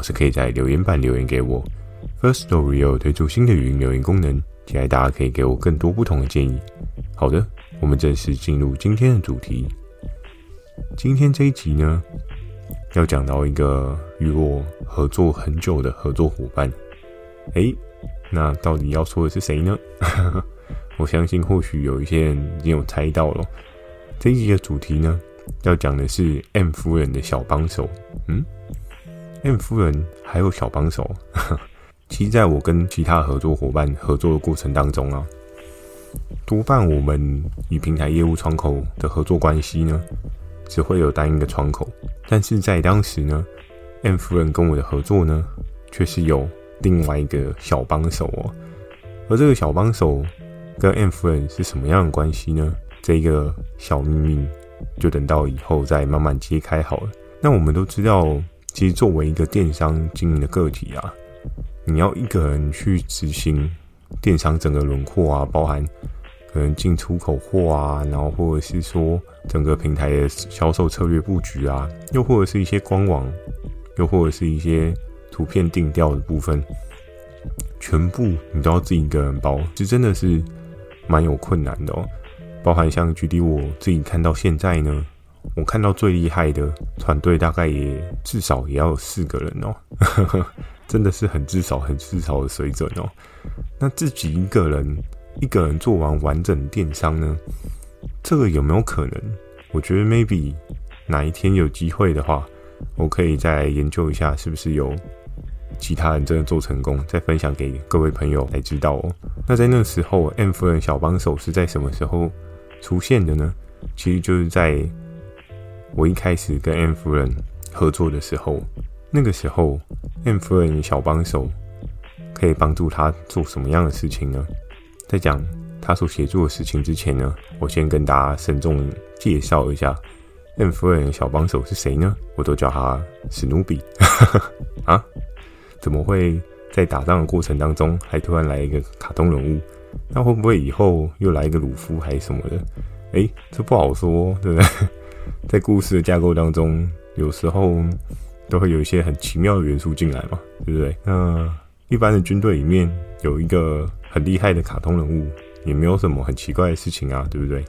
或是可以在留言板留言给我。Firstory 有推出新的语音留言功能，期待大家可以给我更多不同的建议。好的，我们正式进入今天的主题。今天这一集呢，要讲到一个与我合作很久的合作伙伴。诶，那到底要说的是谁呢？我相信或许有一些人已经有猜到了。这一集的主题呢，要讲的是 M 夫人的小帮手。嗯。M 夫人还有小帮手，其实在我跟其他合作伙伴合作的过程当中啊，多半我们与平台业务窗口的合作关系呢，只会有单一的窗口。但是在当时呢，M 夫人跟我的合作呢，却是有另外一个小帮手哦。而这个小帮手跟 M 夫人是什么样的关系呢？这个小秘密就等到以后再慢慢揭开好了。那我们都知道。其实，作为一个电商经营的个体啊，你要一个人去执行电商整个轮廓啊，包含可能进出口货啊，然后或者是说整个平台的销售策略布局啊，又或者是一些官网，又或者是一些图片定调的部分，全部你都要自己一个人包，这真的是蛮有困难的哦。包含像举例我自己看到现在呢。我看到最厉害的团队，大概也至少也要有四个人哦，真的是很至少很至少的水准哦。那自己一个人一个人做完完整电商呢？这个有没有可能？我觉得 maybe 哪一天有机会的话，我可以再研究一下，是不是有其他人真的做成功，再分享给各位朋友来知道哦。那在那时候，M 夫人小帮手是在什么时候出现的呢？其实就是在。我一开始跟 M 夫人合作的时候，那个时候 M 夫人小帮手可以帮助他做什么样的事情呢？在讲他所协助的事情之前呢，我先跟大家慎重介绍一下 M 夫人小帮手是谁呢？我都叫他史努比。啊？怎么会在打仗的过程当中还突然来一个卡通人物？那会不会以后又来一个鲁夫还是什么的？诶，这不好说，对不对？在故事的架构当中，有时候都会有一些很奇妙的元素进来嘛，对不对？那一般的军队里面有一个很厉害的卡通人物，也没有什么很奇怪的事情啊，对不对？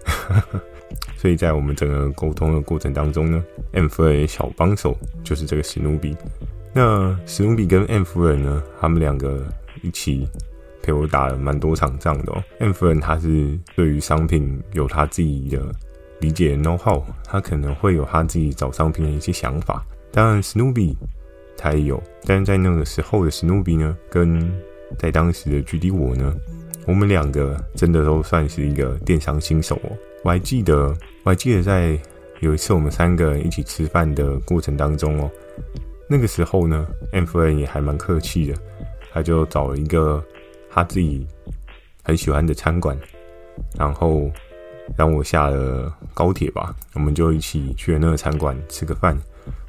所以在我们整个沟通的过程当中呢，M 夫人小帮手就是这个史努比。那史努比跟 M 夫人呢，他们两个一起陪我打了蛮多场仗的哦。M 夫人她是对于商品有她自己的。理解 know how，他可能会有他自己找商品的一些想法。当然，史努比他也有，但是在那个时候的史努比呢，跟在当时的 GD 我呢，我们两个真的都算是一个电商新手哦。我还记得，我还记得在有一次我们三个人一起吃饭的过程当中哦，那个时候呢，M 夫人也还蛮客气的，他就找了一个他自己很喜欢的餐馆，然后。让我下了高铁吧，我们就一起去了那个餐馆吃个饭。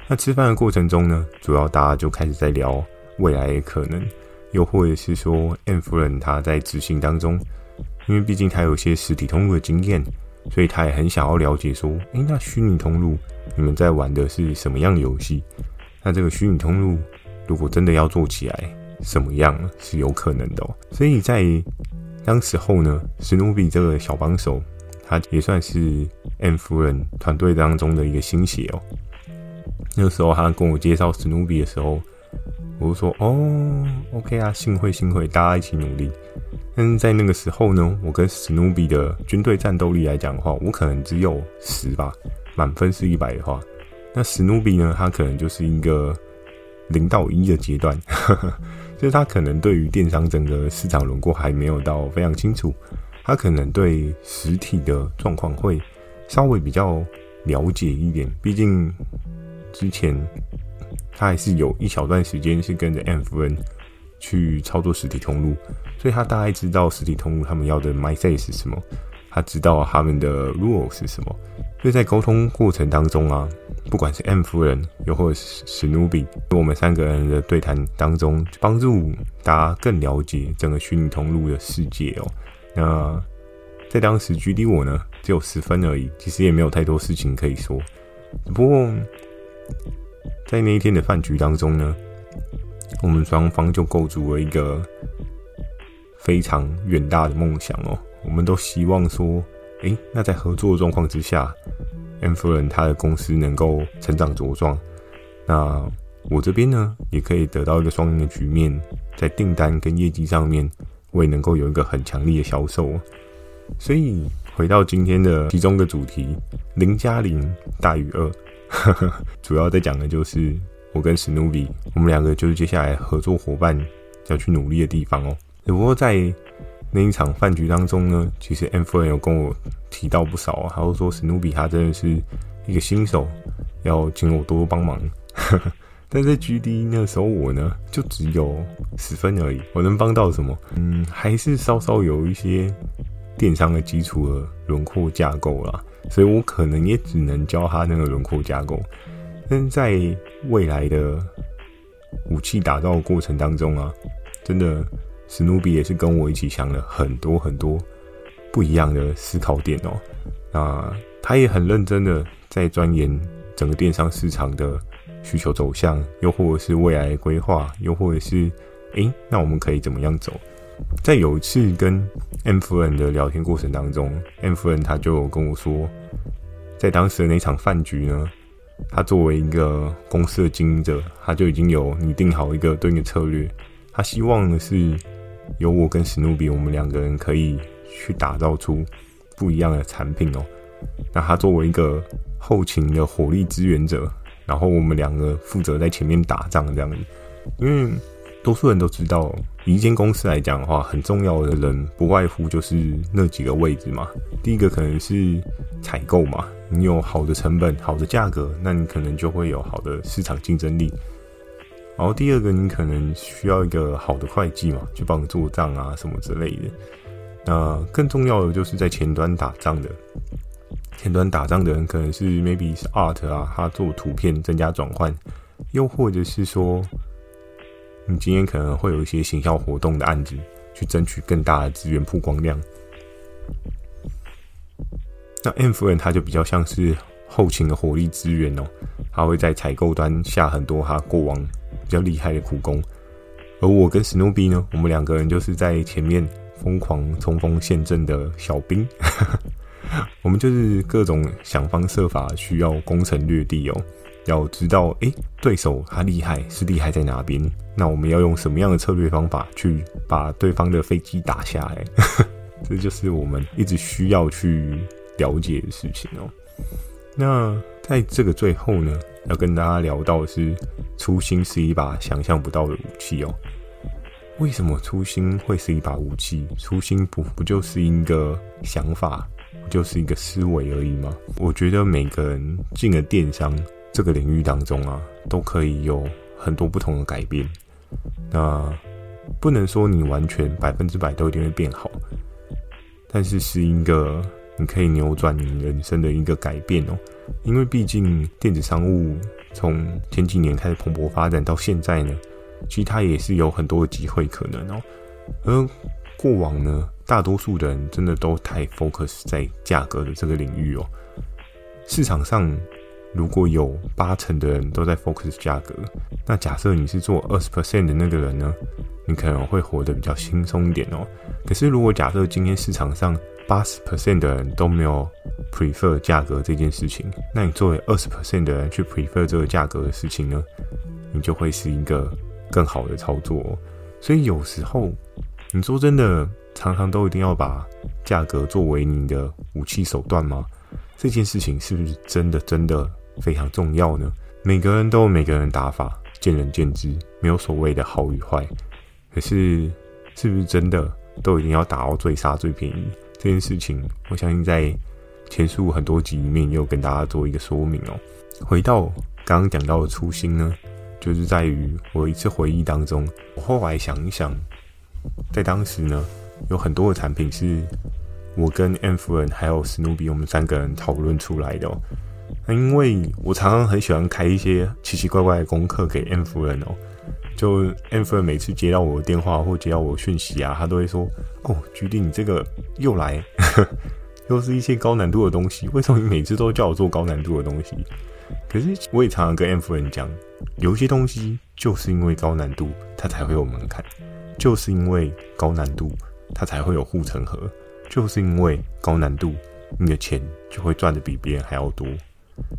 那吃饭的过程中呢，主要大家就开始在聊未来的可能，又或者是说 M 夫人她在执行当中，因为毕竟她有些实体通路的经验，所以她也很想要了解说，诶，那虚拟通路你们在玩的是什么样的游戏？那这个虚拟通路如果真的要做起来，什么样是有可能的哦？所以在当时候呢，史努比这个小帮手。他也算是 M 夫人团队当中的一个新血哦。那个时候他跟我介绍史努比的时候，我就说：“哦，OK 啊，幸会幸会，大家一起努力。”但是在那个时候呢，我跟史努比的军队战斗力来讲的话，我可能只有十吧，满分是一百的话，那史努比呢，他可能就是一个零到一的阶段，就是他可能对于电商整个市场轮廓还没有到非常清楚。他可能对实体的状况会稍微比较了解一点，毕竟之前他还是有一小段时间是跟着 M 夫人去操作实体通路，所以他大概知道实体通路他们要的 mindset 是什么，他知道他们的 rule 是什么。所以在沟通过程当中啊，不管是 M 夫人又或者是史努比，我们三个人的对谈当中，帮助大家更了解整个虚拟通路的世界哦。那在当时，GD 我呢只有十分而已，其实也没有太多事情可以说。不过，在那一天的饭局当中呢，我们双方就构筑了一个非常远大的梦想哦。我们都希望说，诶，那在合作的状况之下，M 夫人她的公司能够成长茁壮，那我这边呢也可以得到一个双赢的局面，在订单跟业绩上面，我也能够有一个很强力的销售。所以回到今天的其中的主题，零加零大于二。主要在讲的就是我跟史努比，我们两个就是接下来合作伙伴要去努力的地方哦。只不过在那一场饭局当中呢，其实 M 夫人有跟我提到不少啊，他说史努比他真的是一个新手，要请我多多帮忙。但在 GD 那时候我呢就只有十分而已，我能帮到什么？嗯，还是稍稍有一些电商的基础的轮廓架构啦。所以我可能也只能教他那个轮廓架构，但在未来的武器打造的过程当中啊，真的史努比也是跟我一起想了很多很多不一样的思考点哦。那他也很认真的在钻研整个电商市场的需求走向，又或者是未来规划，又或者是诶，那我们可以怎么样走？在有一次跟 M 夫人的聊天过程当中，M 夫人她就跟我说，在当时的那场饭局呢，她作为一个公司的经营者，她就已经有拟定好一个对应的策略。她希望的是由我跟史努比，我们两个人可以去打造出不一样的产品哦。那她作为一个后勤的火力支援者，然后我们两个负责在前面打仗这样子，因为。多数人都知道，以一间公司来讲的话，很重要的人不外乎就是那几个位置嘛。第一个可能是采购嘛，你有好的成本、好的价格，那你可能就会有好的市场竞争力。然后第二个，你可能需要一个好的会计嘛，去帮你做账啊什么之类的。那更重要的就是在前端打仗的，前端打仗的人可能是 maybe 是 art 啊，他做图片增加转换，又或者是说。你今天可能会有一些行销活动的案子，去争取更大的资源曝光量。那 M 夫人他就比较像是后勤的火力资源哦，他会在采购端下很多他过往比较厉害的苦功，而我跟史努比呢，我们两个人就是在前面疯狂冲锋陷阵的小兵，我们就是各种想方设法需要攻城略地哦。要知道，诶、对手他厉害是厉害在哪边？那我们要用什么样的策略方法去把对方的飞机打下来？这就是我们一直需要去了解的事情哦。那在这个最后呢，要跟大家聊到的是，初心是一把想象不到的武器哦。为什么初心会是一把武器？初心不不就是一个想法，不就是一个思维而已吗？我觉得每个人进了电商。这个领域当中啊，都可以有很多不同的改变。那不能说你完全百分之百都一定会变好，但是是一个你可以扭转你人生的一个改变哦。因为毕竟电子商务从前几年开始蓬勃发展到现在呢，其实它也是有很多的机会可能哦。而过往呢，大多数的人真的都太 focus 在价格的这个领域哦，市场上。如果有八成的人都在 focus 价格，那假设你是做二十 percent 的那个人呢，你可能会活得比较轻松一点哦。可是如果假设今天市场上八十 percent 的人都没有 prefer 价格这件事情，那你作为二十 percent 的人去 prefer 这个价格的事情呢，你就会是一个更好的操作哦。所以有时候你说真的，常常都一定要把价格作为你的武器手段吗？这件事情是不是真的真的？非常重要呢。每个人都有每个人打法，见仁见智，没有所谓的好与坏。可是，是不是真的都一定要打到最杀最便宜？这件事情，我相信在前述很多集里面也有跟大家做一个说明哦。回到刚刚讲到的初心呢，就是在于我一次回忆当中，我后来想一想，在当时呢，有很多的产品是我跟 M 夫人还有史努比我们三个人讨论出来的哦。那因为我常常很喜欢开一些奇奇怪怪的功课给 M 夫人哦，就 M 夫人每次接到我的电话或接到我的讯息啊，她都会说：“哦，菊弟，你这个又来，又是一些高难度的东西，为什么你每次都叫我做高难度的东西？”可是我也常常跟 M 夫人讲。有些东西就是因为高难度，它才会有门槛；就是因为高难度，它才会有护城河；就是因为高难度，你的钱就会赚得比别人还要多。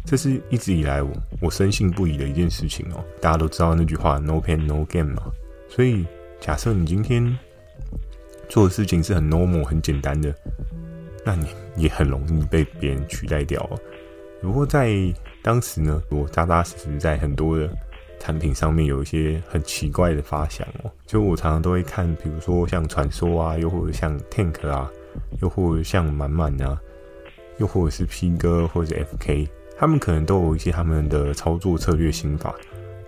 这是一直以来我我深信不疑的一件事情哦。大家都知道那句话 “no pain no gain” 嘛。所以，假设你今天做的事情是很 normal、很简单的，那你也很容易被别人取代掉。不过在当时呢，我扎扎实实在很多的产品上面有一些很奇怪的发想哦。就我常常都会看，比如说像传说啊，又或者像 Tank 啊，又或者像满满啊，又或者是 P 哥或者 FK，他们可能都有一些他们的操作策略心法。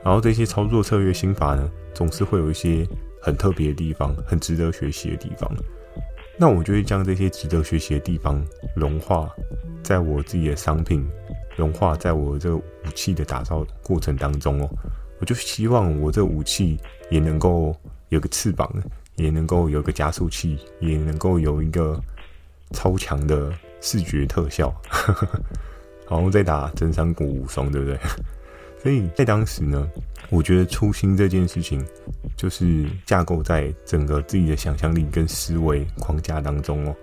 然后这些操作策略心法呢，总是会有一些很特别的地方，很值得学习的地方。那我就会将这些值得学习的地方融化在我自己的商品，融化在我这个武器的打造过程当中哦。我就希望我这武器也能够有个翅膀，也能够有个加速器，也能够有一个超强的视觉特效，好像在打真三国无双，对不对？所以在当时呢，我觉得初心这件事情，就是架构在整个自己的想象力跟思维框架当中哦。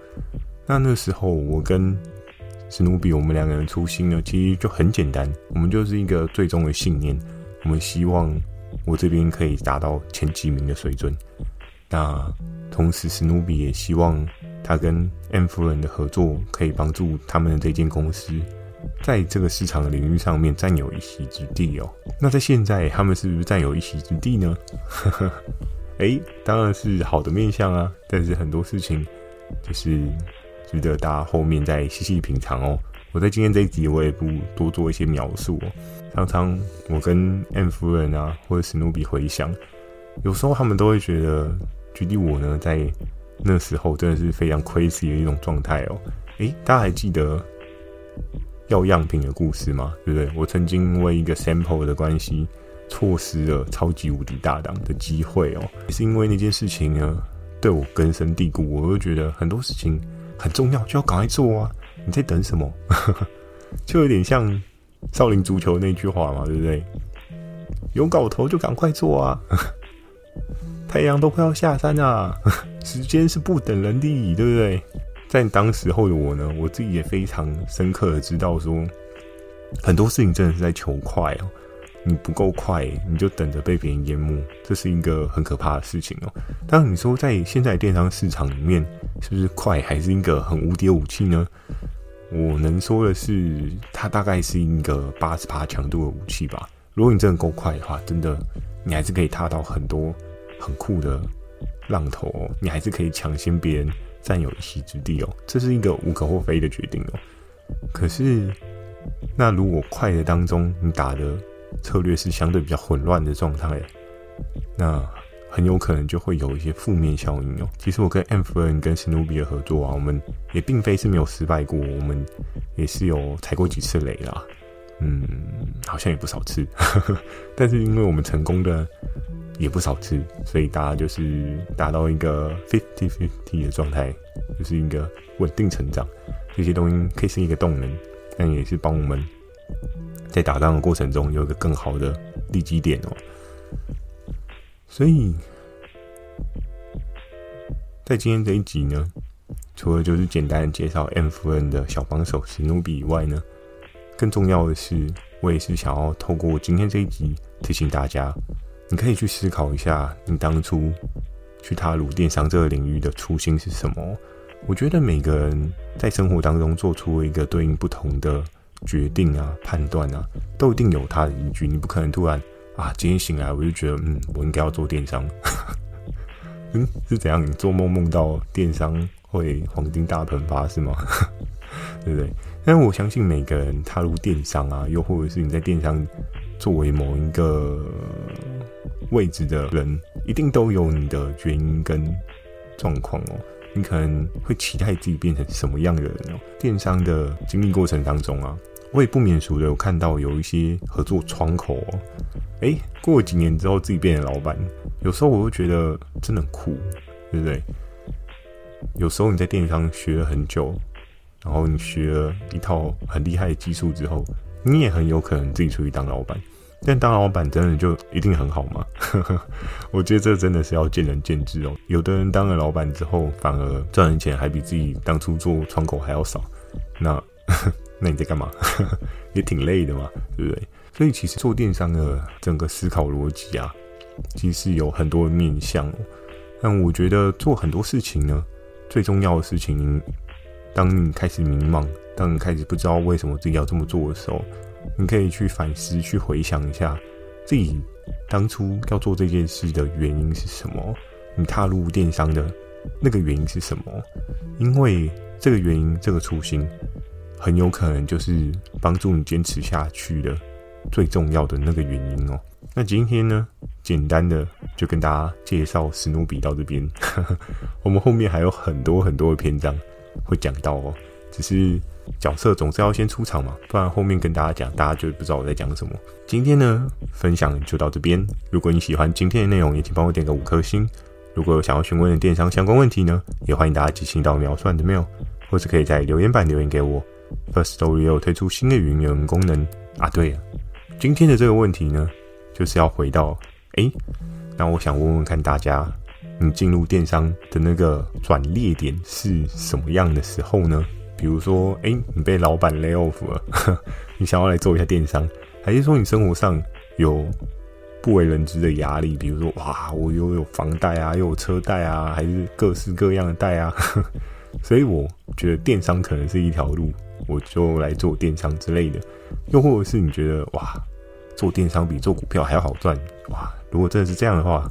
那那时候我跟史努比，我们两个人初心呢，其实就很简单，我们就是一个最终的信念，我们希望我这边可以达到前几名的水准。那同时，史努比也希望他跟 M 夫人的合作可以帮助他们的这间公司。在这个市场的领域上面占有一席之地哦。那在现在，他们是不是占有一席之地呢？哎，当然是好的面相啊。但是很多事情就是值得大家后面再细细品尝哦。我在今天这一集我也不多做一些描述。常常我跟 M 夫人啊，或者史努比回想，有时候他们都会觉得，举例我呢，在那时候真的是非常 crazy 的一种状态哦。哎，大家还记得？要样品的故事吗，对不对？我曾经因为一个 sample 的关系，错失了超级无敌大档的机会哦。也是因为那件事情呢，对我根深蒂固，我就觉得很多事情很重要，就要赶快做啊！你在等什么？就有点像少林足球那句话嘛，对不对？有搞头就赶快做啊！太阳都快要下山啊，时间是不等人的，对不对？在当时候的我呢，我自己也非常深刻的知道说，很多事情真的是在求快哦。你不够快，你就等着被别人淹没，这是一个很可怕的事情哦。当，你说在现在电商市场里面，是不是快还是一个很无敌的武器呢？我能说的是，它大概是一个八十趴强度的武器吧。如果你真的够快的话，真的你还是可以踏到很多很酷的浪头哦，你还是可以抢先别人。占有一席之地哦，这是一个无可厚非的决定哦。可是，那如果快的当中你打的策略是相对比较混乱的状态，那很有可能就会有一些负面效应哦。其实我跟 M 夫人跟史努比的合作啊，我们也并非是没有失败过，我们也是有踩过几次雷啦。嗯，好像也不少次，但是因为我们成功的。也不少次，所以大家就是达到一个 fifty fifty 的状态，就是一个稳定成长。这些东西可以是一个动能，但也是帮我们在打仗的过程中有一个更好的利基点哦。所以，在今天这一集呢，除了就是简单介绍 M 夫人的小帮手史努比以外呢，更重要的是，我也是想要透过今天这一集提醒大家。你可以去思考一下，你当初去踏入电商这个领域的初心是什么？我觉得每个人在生活当中做出一个对应不同的决定啊、判断啊，都一定有他的依据。你不可能突然啊，今天醒来我就觉得，嗯，我应该要做电商。嗯，是怎样？你做梦梦到电商会黄金大喷发是吗？对不对？但我相信每个人踏入电商啊，又或者是你在电商作为某一个位置的人，一定都有你的原因跟状况哦。你可能会期待自己变成什么样的人哦？电商的经历过程当中啊，我也不免俗的有看到有一些合作窗口哦，诶，过几年之后自己变成老板，有时候我会觉得真的很酷，对不对？有时候你在电商学了很久，然后你学了一套很厉害的技术之后，你也很有可能自己出去当老板。但当老板真的就一定很好吗？我觉得这真的是要见仁见智哦。有的人当了老板之后，反而赚的钱还比自己当初做窗口还要少。那那你在干嘛？也挺累的嘛，对不对？所以其实做电商的整个思考逻辑啊，其实有很多面向。但我觉得做很多事情呢，最重要的事情，当你开始迷茫，当你开始不知道为什么自己要这么做的时候。你可以去反思，去回想一下自己当初要做这件事的原因是什么？你踏入电商的那个原因是什么？因为这个原因，这个初心，很有可能就是帮助你坚持下去的最重要的那个原因哦。那今天呢，简单的就跟大家介绍史努比到这边，我们后面还有很多很多的篇章会讲到哦，只是。角色总是要先出场嘛，不然后面跟大家讲，大家就不知道我在讲什么。今天呢，分享就到这边。如果你喜欢今天的内容，也请帮我点个五颗星。如果有想要询问的电商相关问题呢，也欢迎大家寄信到秒算的 mail，或者可以在留言板留言给我。First Story 也有推出新的语音留言功能啊。对了，今天的这个问题呢，就是要回到，哎，那我想问问看大家，你进入电商的那个转捩点是什么样的时候呢？比如说，哎、你被老板 lay off 了，你想要来做一下电商，还是说你生活上有不为人知的压力？比如说，哇，我又有房贷啊，又有车贷啊，还是各式各样的贷啊？所以我觉得电商可能是一条路，我就来做电商之类的。又或者是你觉得，哇，做电商比做股票还要好赚？哇，如果真的是这样的话，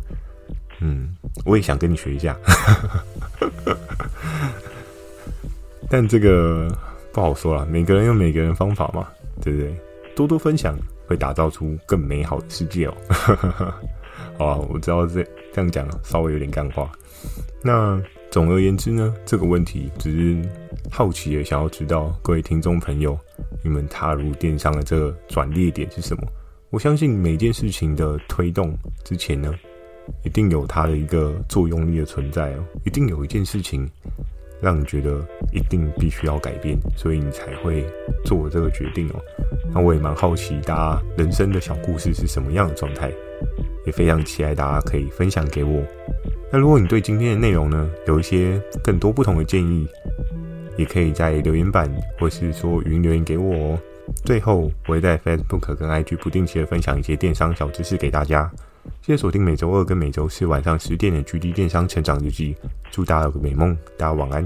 嗯，我也想跟你学一下。但这个不好说啦，每个人有每个人方法嘛，对不对？多多分享会打造出更美好的世界哦。好啊，我知道这这样讲稍微有点干话。那总而言之呢，这个问题只是好奇的想要知道各位听众朋友，你们踏入电商的这个转捩点是什么？我相信每件事情的推动之前呢，一定有它的一个作用力的存在哦，一定有一件事情。让你觉得一定必须要改变，所以你才会做这个决定哦。那我也蛮好奇，大家人生的小故事是什么样的状态，也非常期待大家可以分享给我。那如果你对今天的内容呢，有一些更多不同的建议，也可以在留言板或是说语音留言给我哦。最后，我会在 Facebook 跟 IG 不定期的分享一些电商小知识给大家。谢谢锁定每周二跟每周四晚上十点的《GD 电商成长日记》，祝大家有个美梦，大家晚安。